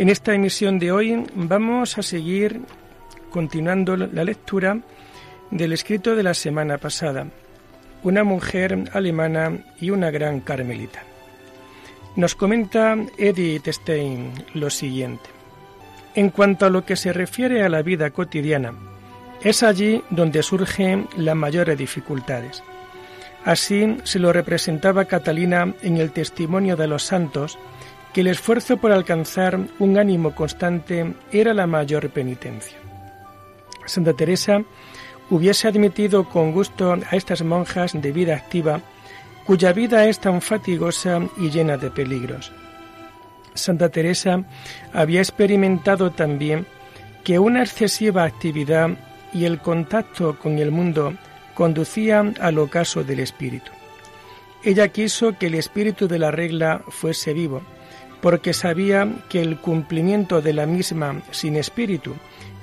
En esta emisión de hoy vamos a seguir continuando la lectura del escrito de la semana pasada, Una mujer alemana y una gran carmelita. Nos comenta Edith Stein lo siguiente. En cuanto a lo que se refiere a la vida cotidiana, es allí donde surgen las mayores dificultades. Así se lo representaba Catalina en el testimonio de los santos que el esfuerzo por alcanzar un ánimo constante era la mayor penitencia. Santa Teresa hubiese admitido con gusto a estas monjas de vida activa, cuya vida es tan fatigosa y llena de peligros. Santa Teresa había experimentado también que una excesiva actividad y el contacto con el mundo conducían al ocaso del espíritu. Ella quiso que el espíritu de la regla fuese vivo, porque sabía que el cumplimiento de la misma sin espíritu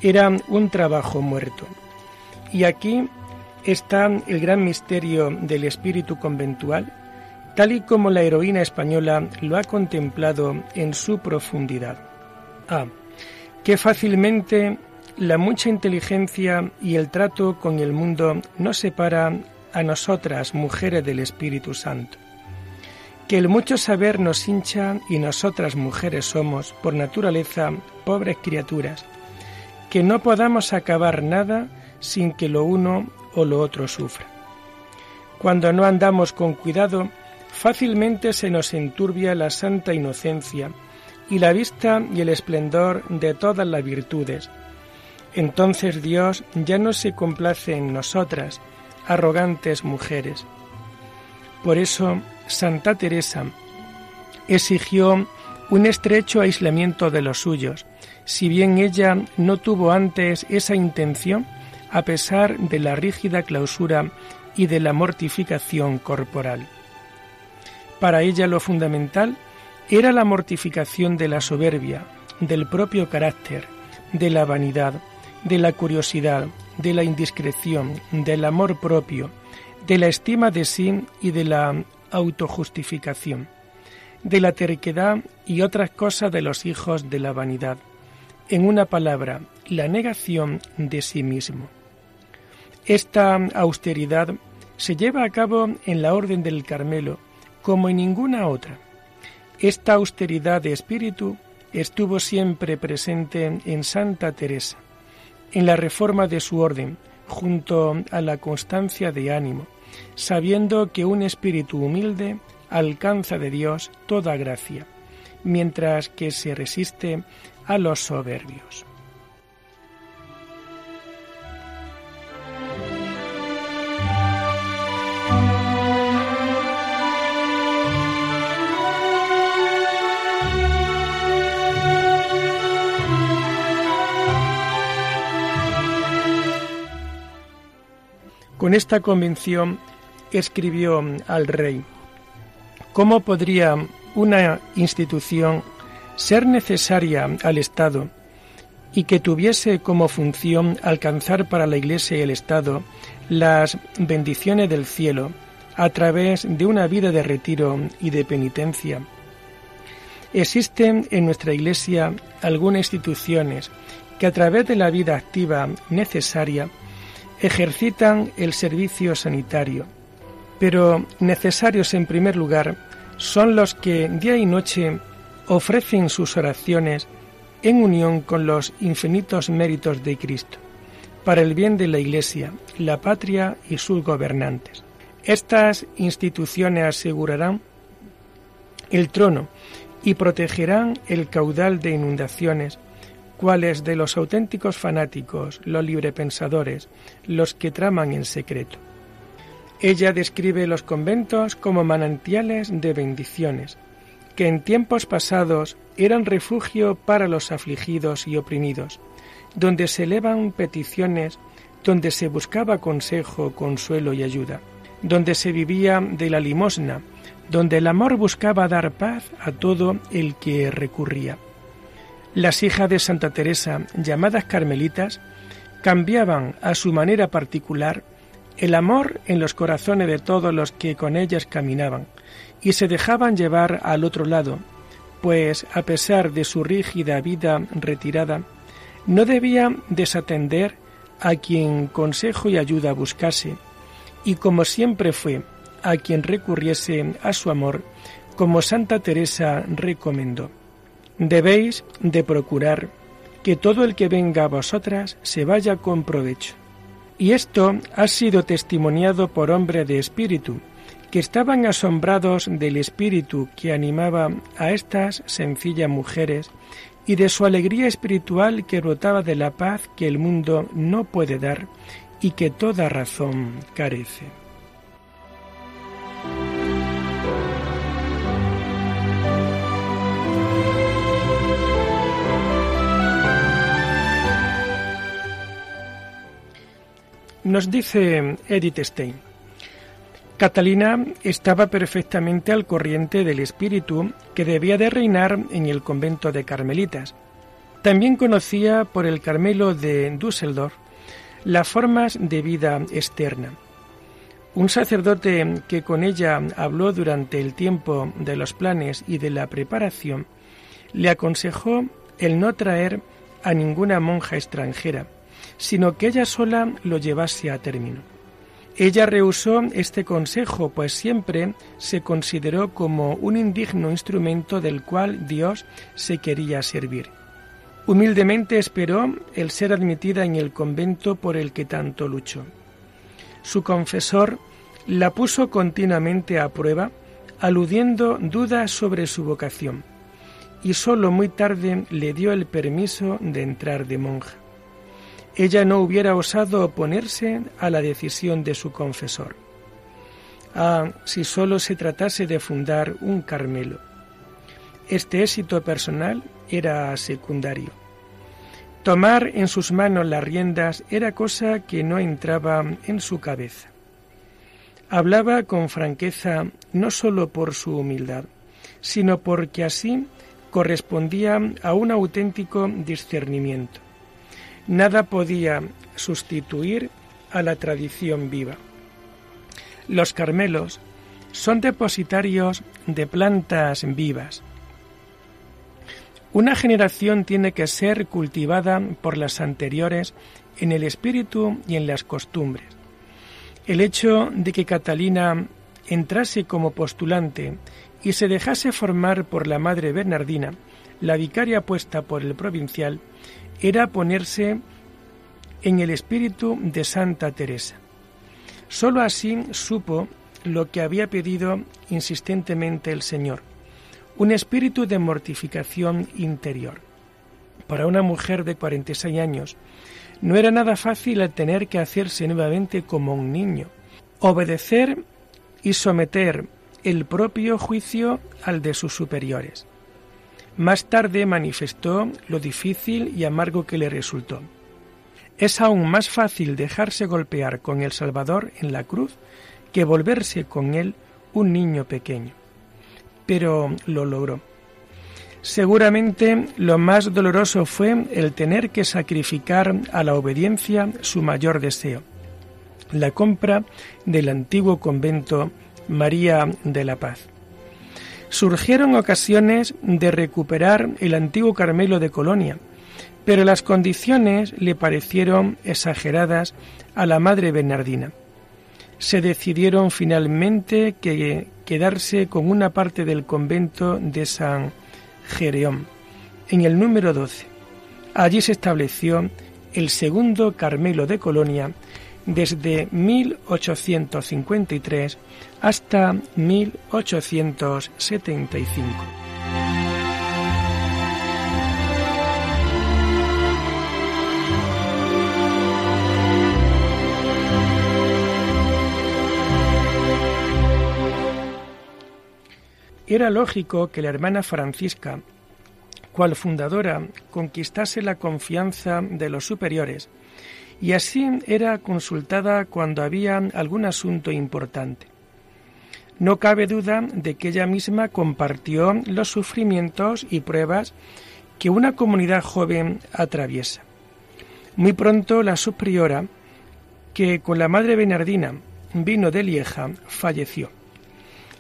era un trabajo muerto. Y aquí está el gran misterio del espíritu conventual, tal y como la heroína española lo ha contemplado en su profundidad. A. Que fácilmente la mucha inteligencia y el trato con el mundo nos separan a nosotras, mujeres del Espíritu Santo que el mucho saber nos hincha y nosotras mujeres somos, por naturaleza, pobres criaturas, que no podamos acabar nada sin que lo uno o lo otro sufra. Cuando no andamos con cuidado, fácilmente se nos enturbia la santa inocencia y la vista y el esplendor de todas las virtudes. Entonces Dios ya no se complace en nosotras, arrogantes mujeres. Por eso Santa Teresa exigió un estrecho aislamiento de los suyos, si bien ella no tuvo antes esa intención, a pesar de la rígida clausura y de la mortificación corporal. Para ella lo fundamental era la mortificación de la soberbia, del propio carácter, de la vanidad, de la curiosidad, de la indiscreción, del amor propio, de la estima de sí y de la autojustificación, de la terquedad y otras cosas de los hijos de la vanidad. En una palabra, la negación de sí mismo. Esta austeridad se lleva a cabo en la Orden del Carmelo como en ninguna otra. Esta austeridad de espíritu estuvo siempre presente en Santa Teresa, en la reforma de su orden, junto a la constancia de ánimo, sabiendo que un espíritu humilde alcanza de Dios toda gracia, mientras que se resiste a los soberbios. Con esta convención escribió al rey, ¿cómo podría una institución ser necesaria al Estado y que tuviese como función alcanzar para la Iglesia y el Estado las bendiciones del cielo a través de una vida de retiro y de penitencia? Existen en nuestra Iglesia algunas instituciones que a través de la vida activa necesaria ejercitan el servicio sanitario, pero necesarios en primer lugar son los que día y noche ofrecen sus oraciones en unión con los infinitos méritos de Cristo, para el bien de la Iglesia, la patria y sus gobernantes. Estas instituciones asegurarán el trono y protegerán el caudal de inundaciones, cuales de los auténticos fanáticos, los librepensadores, los que traman en secreto. Ella describe los conventos como manantiales de bendiciones, que en tiempos pasados eran refugio para los afligidos y oprimidos, donde se elevan peticiones, donde se buscaba consejo, consuelo y ayuda, donde se vivía de la limosna, donde el amor buscaba dar paz a todo el que recurría. Las hijas de Santa Teresa, llamadas carmelitas, cambiaban a su manera particular el amor en los corazones de todos los que con ellas caminaban y se dejaban llevar al otro lado, pues a pesar de su rígida vida retirada, no debía desatender a quien consejo y ayuda buscase, y como siempre fue a quien recurriese a su amor, como Santa Teresa recomendó. Debéis de procurar que todo el que venga a vosotras se vaya con provecho. Y esto ha sido testimoniado por hombres de espíritu, que estaban asombrados del espíritu que animaba a estas sencillas mujeres y de su alegría espiritual que brotaba de la paz que el mundo no puede dar y que toda razón carece. Nos dice Edith Stein, Catalina estaba perfectamente al corriente del espíritu que debía de reinar en el convento de Carmelitas. También conocía por el Carmelo de Düsseldorf las formas de vida externa. Un sacerdote que con ella habló durante el tiempo de los planes y de la preparación, le aconsejó el no traer a ninguna monja extranjera, sino que ella sola lo llevase a término. Ella rehusó este consejo, pues siempre se consideró como un indigno instrumento del cual Dios se quería servir. Humildemente esperó el ser admitida en el convento por el que tanto luchó. Su confesor la puso continuamente a prueba, aludiendo dudas sobre su vocación, y sólo muy tarde le dio el permiso de entrar de monja ella no hubiera osado oponerse a la decisión de su confesor. Ah, si solo se tratase de fundar un Carmelo. Este éxito personal era secundario. Tomar en sus manos las riendas era cosa que no entraba en su cabeza. Hablaba con franqueza no sólo por su humildad, sino porque así correspondía a un auténtico discernimiento. Nada podía sustituir a la tradición viva. Los Carmelos son depositarios de plantas vivas. Una generación tiene que ser cultivada por las anteriores en el espíritu y en las costumbres. El hecho de que Catalina entrase como postulante y se dejase formar por la madre Bernardina, la vicaria puesta por el provincial, era ponerse en el espíritu de Santa Teresa. Sólo así supo lo que había pedido insistentemente el Señor, un espíritu de mortificación interior. Para una mujer de 46 años, no era nada fácil el tener que hacerse nuevamente como un niño, obedecer y someter el propio juicio al de sus superiores. Más tarde manifestó lo difícil y amargo que le resultó. Es aún más fácil dejarse golpear con el Salvador en la cruz que volverse con él un niño pequeño. Pero lo logró. Seguramente lo más doloroso fue el tener que sacrificar a la obediencia su mayor deseo, la compra del antiguo convento María de la Paz. Surgieron ocasiones de recuperar el antiguo Carmelo de Colonia, pero las condiciones le parecieron exageradas a la madre Bernardina. Se decidieron finalmente que quedarse con una parte del convento de San Gereón, en el número 12. Allí se estableció el segundo Carmelo de Colonia desde 1853 hasta 1875. Era lógico que la hermana Francisca, cual fundadora, conquistase la confianza de los superiores, y así era consultada cuando había algún asunto importante. No cabe duda de que ella misma compartió los sufrimientos y pruebas que una comunidad joven atraviesa. Muy pronto la superiora, que con la madre Bernardina vino de Lieja, falleció.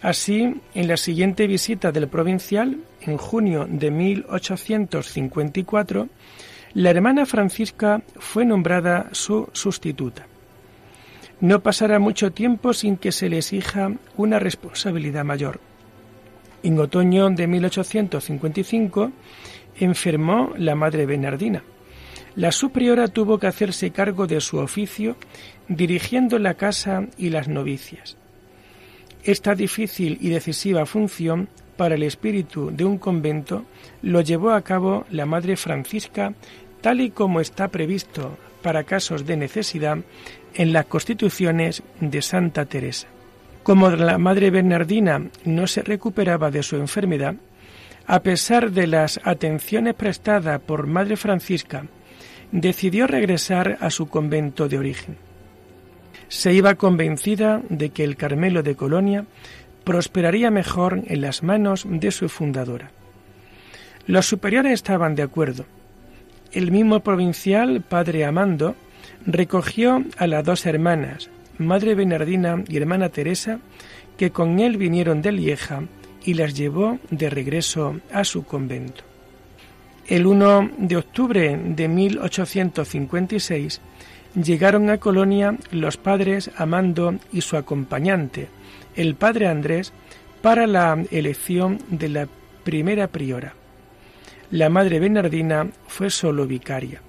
Así, en la siguiente visita del provincial, en junio de 1854, la hermana Francisca fue nombrada su sustituta. No pasará mucho tiempo sin que se le exija una responsabilidad mayor. En otoño de 1855 enfermó la madre Bernardina. La superiora tuvo que hacerse cargo de su oficio dirigiendo la casa y las novicias. Esta difícil y decisiva función para el espíritu de un convento lo llevó a cabo la Madre Francisca tal y como está previsto para casos de necesidad en las constituciones de Santa Teresa. Como la Madre Bernardina no se recuperaba de su enfermedad, a pesar de las atenciones prestadas por Madre Francisca, decidió regresar a su convento de origen se iba convencida de que el Carmelo de Colonia prosperaría mejor en las manos de su fundadora. Los superiores estaban de acuerdo. El mismo provincial, padre Amando, recogió a las dos hermanas, madre Bernardina y hermana Teresa, que con él vinieron de Lieja y las llevó de regreso a su convento. El 1 de octubre de 1856 llegaron a Colonia los padres Amando y su acompañante, el padre Andrés, para la elección de la primera priora. La madre Bernardina fue solo vicaria.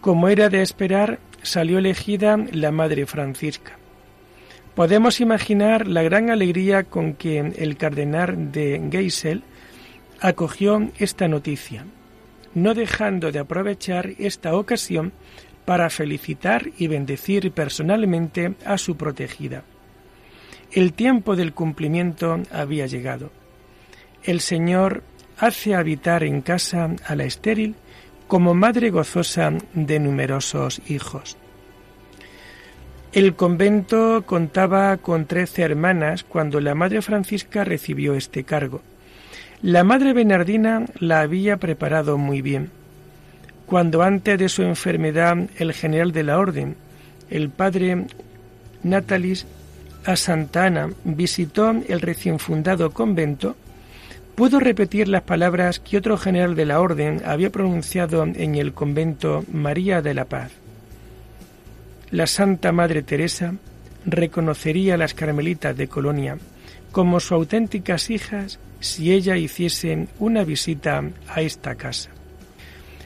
Como era de esperar, salió elegida la madre Francisca. Podemos imaginar la gran alegría con que el cardenal de Geisel acogió esta noticia, no dejando de aprovechar esta ocasión para felicitar y bendecir personalmente a su protegida. El tiempo del cumplimiento había llegado. El Señor hace habitar en casa a la estéril como madre gozosa de numerosos hijos. El convento contaba con trece hermanas cuando la Madre Francisca recibió este cargo. La Madre Bernardina la había preparado muy bien cuando antes de su enfermedad el general de la orden, el padre Natalis a Santa Ana visitó el recién fundado convento, pudo repetir las palabras que otro general de la orden había pronunciado en el convento María de la Paz. La Santa Madre Teresa reconocería a las carmelitas de Colonia como sus auténticas hijas si ella hiciese una visita a esta casa.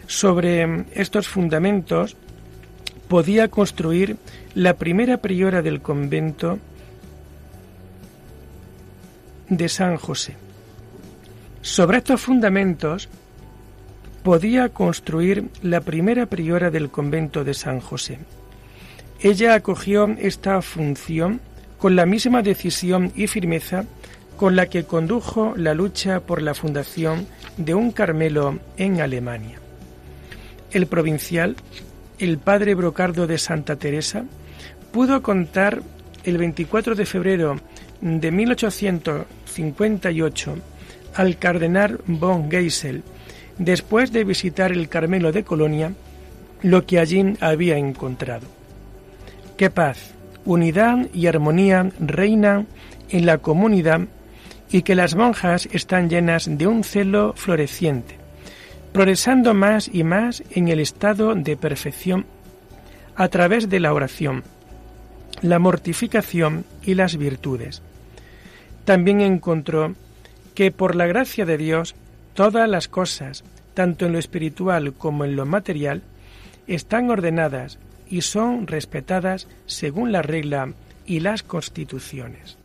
Sobre estos fundamentos podía construir la primera priora del convento de San José. Sobre estos fundamentos podía construir la primera priora del convento de San José. Ella acogió esta función con la misma decisión y firmeza con la que condujo la lucha por la fundación de un Carmelo en Alemania el provincial, el padre Brocardo de Santa Teresa, pudo contar el 24 de febrero de 1858 al cardenal von Geisel, después de visitar el Carmelo de Colonia, lo que allí había encontrado. Qué paz, unidad y armonía reinan en la comunidad y que las monjas están llenas de un celo floreciente progresando más y más en el estado de perfección a través de la oración, la mortificación y las virtudes. También encontró que por la gracia de Dios Todas las cosas, tanto en lo espiritual como en lo material, están ordenadas y son respetadas según la regla y las constituciones.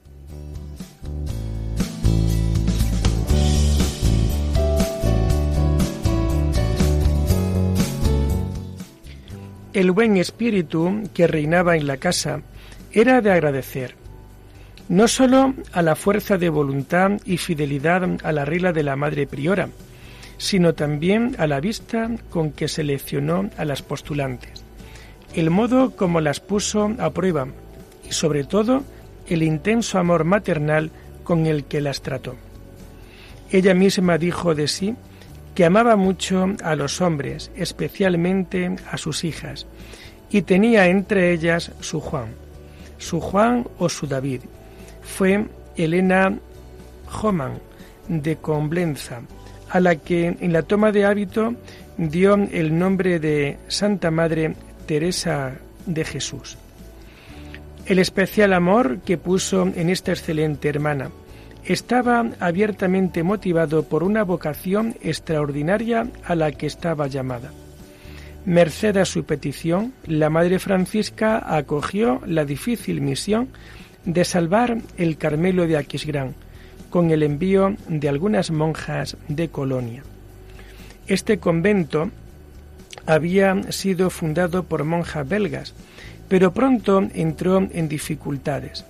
El buen espíritu que reinaba en la casa era de agradecer, no sólo a la fuerza de voluntad y fidelidad a la regla de la madre priora, sino también a la vista con que seleccionó a las postulantes, el modo como las puso a prueba y sobre todo el intenso amor maternal con el que las trató. Ella misma dijo de sí que amaba mucho a los hombres, especialmente a sus hijas, y tenía entre ellas su Juan, su Juan o su David. Fue Elena Homan de Comblenza, a la que en la toma de hábito dio el nombre de Santa Madre Teresa de Jesús. El especial amor que puso en esta excelente hermana estaba abiertamente motivado por una vocación extraordinaria a la que estaba llamada. Merced a su petición, la Madre Francisca acogió la difícil misión de salvar el Carmelo de Aquisgrán con el envío de algunas monjas de Colonia. Este convento había sido fundado por monjas belgas, pero pronto entró en dificultades.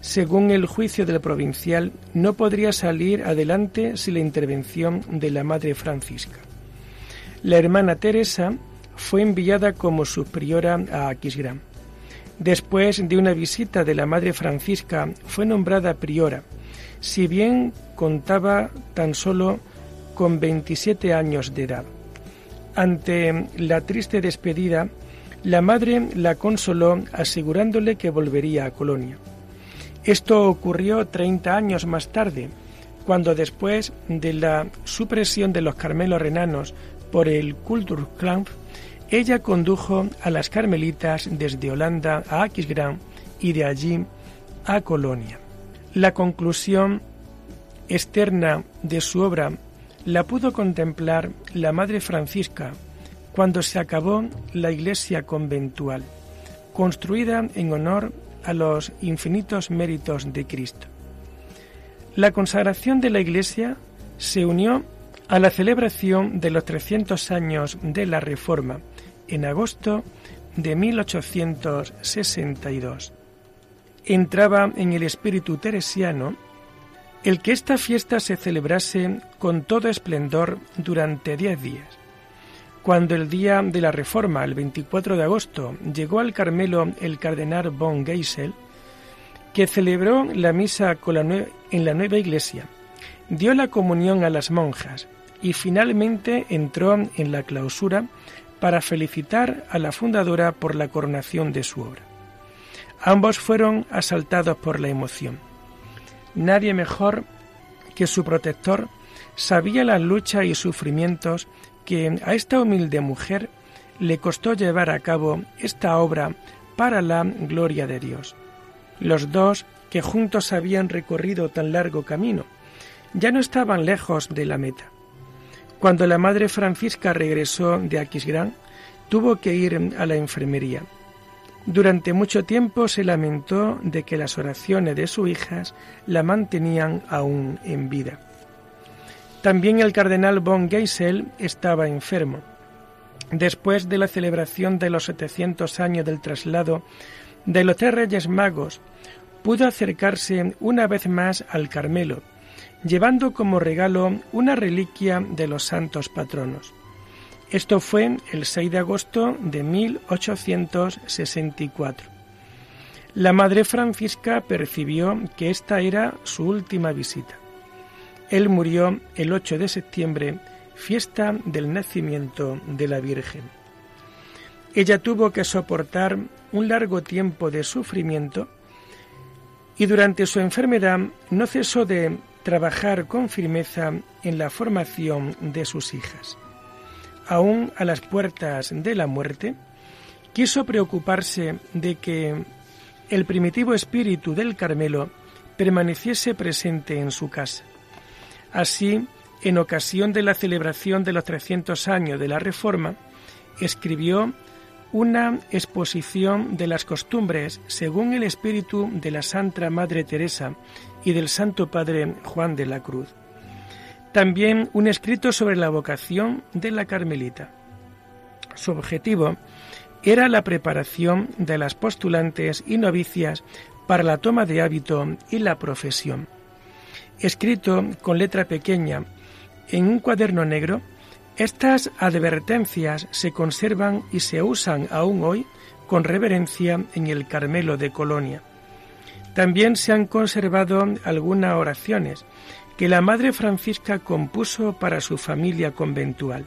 Según el juicio del provincial, no podría salir adelante sin la intervención de la Madre Francisca. La hermana Teresa fue enviada como superiora a Aquisgrán. Después de una visita de la Madre Francisca, fue nombrada priora, si bien contaba tan solo con 27 años de edad. Ante la triste despedida, la madre la consoló asegurándole que volvería a Colonia. Esto ocurrió 30 años más tarde, cuando después de la supresión de los carmelos renanos por el Kulturkampf, ella condujo a las carmelitas desde Holanda a Aquisgrán y de allí a Colonia. La conclusión externa de su obra la pudo contemplar la Madre Francisca cuando se acabó la iglesia conventual, construida en honor a los infinitos méritos de Cristo. La consagración de la Iglesia se unió a la celebración de los 300 años de la Reforma en agosto de 1862. Entraba en el espíritu teresiano el que esta fiesta se celebrase con todo esplendor durante diez días cuando el día de la Reforma, el 24 de agosto, llegó al Carmelo el cardenal von Geisel, que celebró la misa en la nueva iglesia, dio la comunión a las monjas y finalmente entró en la clausura para felicitar a la fundadora por la coronación de su obra. Ambos fueron asaltados por la emoción. Nadie mejor que su protector sabía las luchas y sufrimientos que a esta humilde mujer le costó llevar a cabo esta obra para la gloria de Dios. Los dos, que juntos habían recorrido tan largo camino, ya no estaban lejos de la meta. Cuando la madre Francisca regresó de Aquisgrán, tuvo que ir a la enfermería. Durante mucho tiempo se lamentó de que las oraciones de sus hijas la mantenían aún en vida. También el cardenal von Geisel estaba enfermo. Después de la celebración de los 700 años del traslado de los tres Reyes Magos, pudo acercarse una vez más al Carmelo, llevando como regalo una reliquia de los santos patronos. Esto fue el 6 de agosto de 1864. La Madre Francisca percibió que esta era su última visita. Él murió el 8 de septiembre, fiesta del nacimiento de la Virgen. Ella tuvo que soportar un largo tiempo de sufrimiento y durante su enfermedad no cesó de trabajar con firmeza en la formación de sus hijas. Aún a las puertas de la muerte, quiso preocuparse de que el primitivo espíritu del Carmelo permaneciese presente en su casa Así en ocasión de la celebración de los 300 años de la Reforma, escribió una exposición de las costumbres según el espíritu de la Santa Madre Teresa y del Santo Padre Juan de la Cruz. También un escrito sobre la vocación de la Carmelita. Su objetivo era la preparación de las postulantes y novicias para la toma de hábito y la profesión. Escrito con letra pequeña en un cuaderno negro, estas advertencias se conservan y se usan aún hoy con reverencia en el Carmelo de Colonia. También se han conservado algunas oraciones que la Madre Francisca compuso para su familia conventual.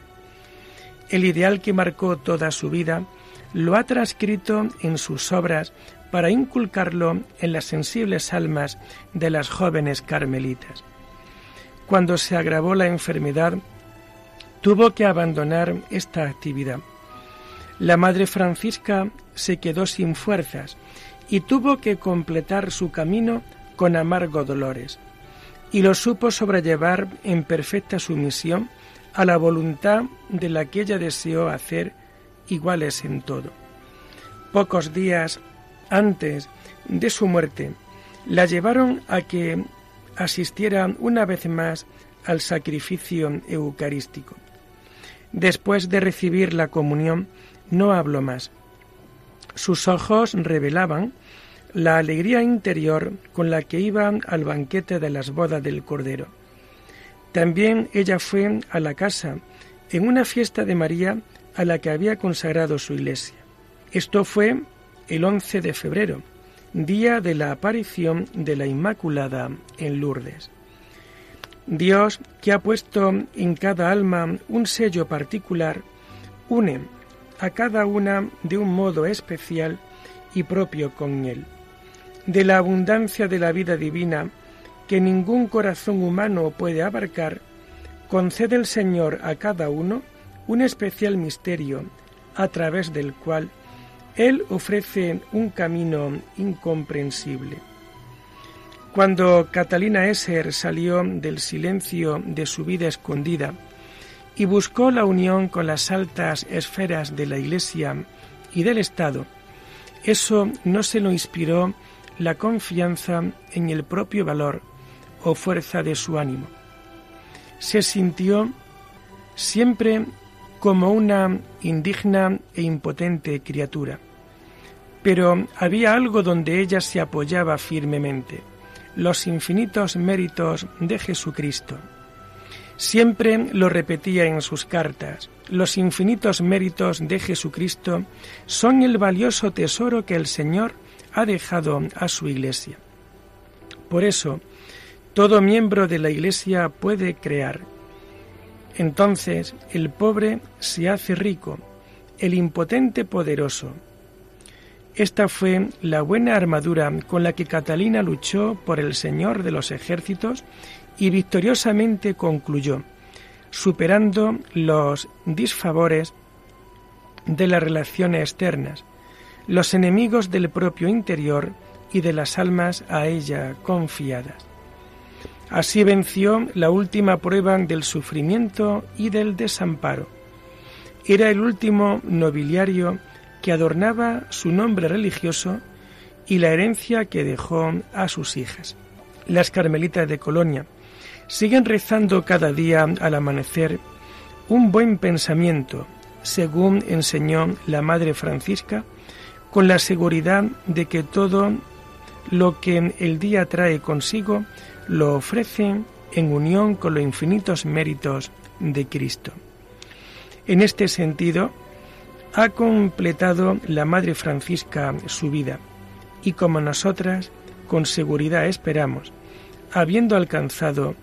El ideal que marcó toda su vida lo ha transcrito en sus obras para inculcarlo en las sensibles almas de las jóvenes carmelitas. Cuando se agravó la enfermedad, tuvo que abandonar esta actividad. La Madre Francisca se quedó sin fuerzas y tuvo que completar su camino con amargo dolores, y lo supo sobrellevar en perfecta sumisión a la voluntad de la que ella deseó hacer iguales en todo. Pocos días antes de su muerte, la llevaron a que asistiera una vez más al sacrificio eucarístico. Después de recibir la comunión, no habló más. Sus ojos revelaban la alegría interior con la que iba al banquete de las bodas del Cordero. También ella fue a la casa en una fiesta de María a la que había consagrado su iglesia. Esto fue el 11 de febrero, día de la aparición de la Inmaculada en Lourdes. Dios, que ha puesto en cada alma un sello particular, une a cada una de un modo especial y propio con Él. De la abundancia de la vida divina, que ningún corazón humano puede abarcar, concede el Señor a cada uno un especial misterio a través del cual Él ofrece un camino incomprensible. Cuando Catalina Esser salió del silencio de su vida escondida y buscó la unión con las altas esferas de la Iglesia y del Estado, eso no se lo inspiró la confianza en el propio valor o fuerza de su ánimo. Se sintió siempre como una indigna e impotente criatura, pero había algo donde ella se apoyaba firmemente los infinitos méritos de Jesucristo. Siempre lo repetía en sus cartas, los infinitos méritos de Jesucristo son el valioso tesoro que el Señor ha dejado a su Iglesia. Por eso, todo miembro de la Iglesia puede crear. Entonces el pobre se hace rico, el impotente poderoso, esta fue la buena armadura con la que Catalina luchó por el Señor de los ejércitos y victoriosamente concluyó, superando los disfavores de las relaciones externas, los enemigos del propio interior y de las almas a ella confiadas. Así venció la última prueba del sufrimiento y del desamparo. Era el último nobiliario que adornaba su nombre religioso y la herencia que dejó a sus hijas. Las carmelitas de Colonia siguen rezando cada día al amanecer un buen pensamiento, según enseñó la Madre Francisca, con la seguridad de que todo lo que el día trae consigo lo ofrecen en unión con los infinitos méritos de Cristo. En este sentido, ha completado la Madre Francisca su vida y como nosotras con seguridad esperamos, habiendo alcanzado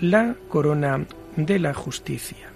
la corona de la justicia.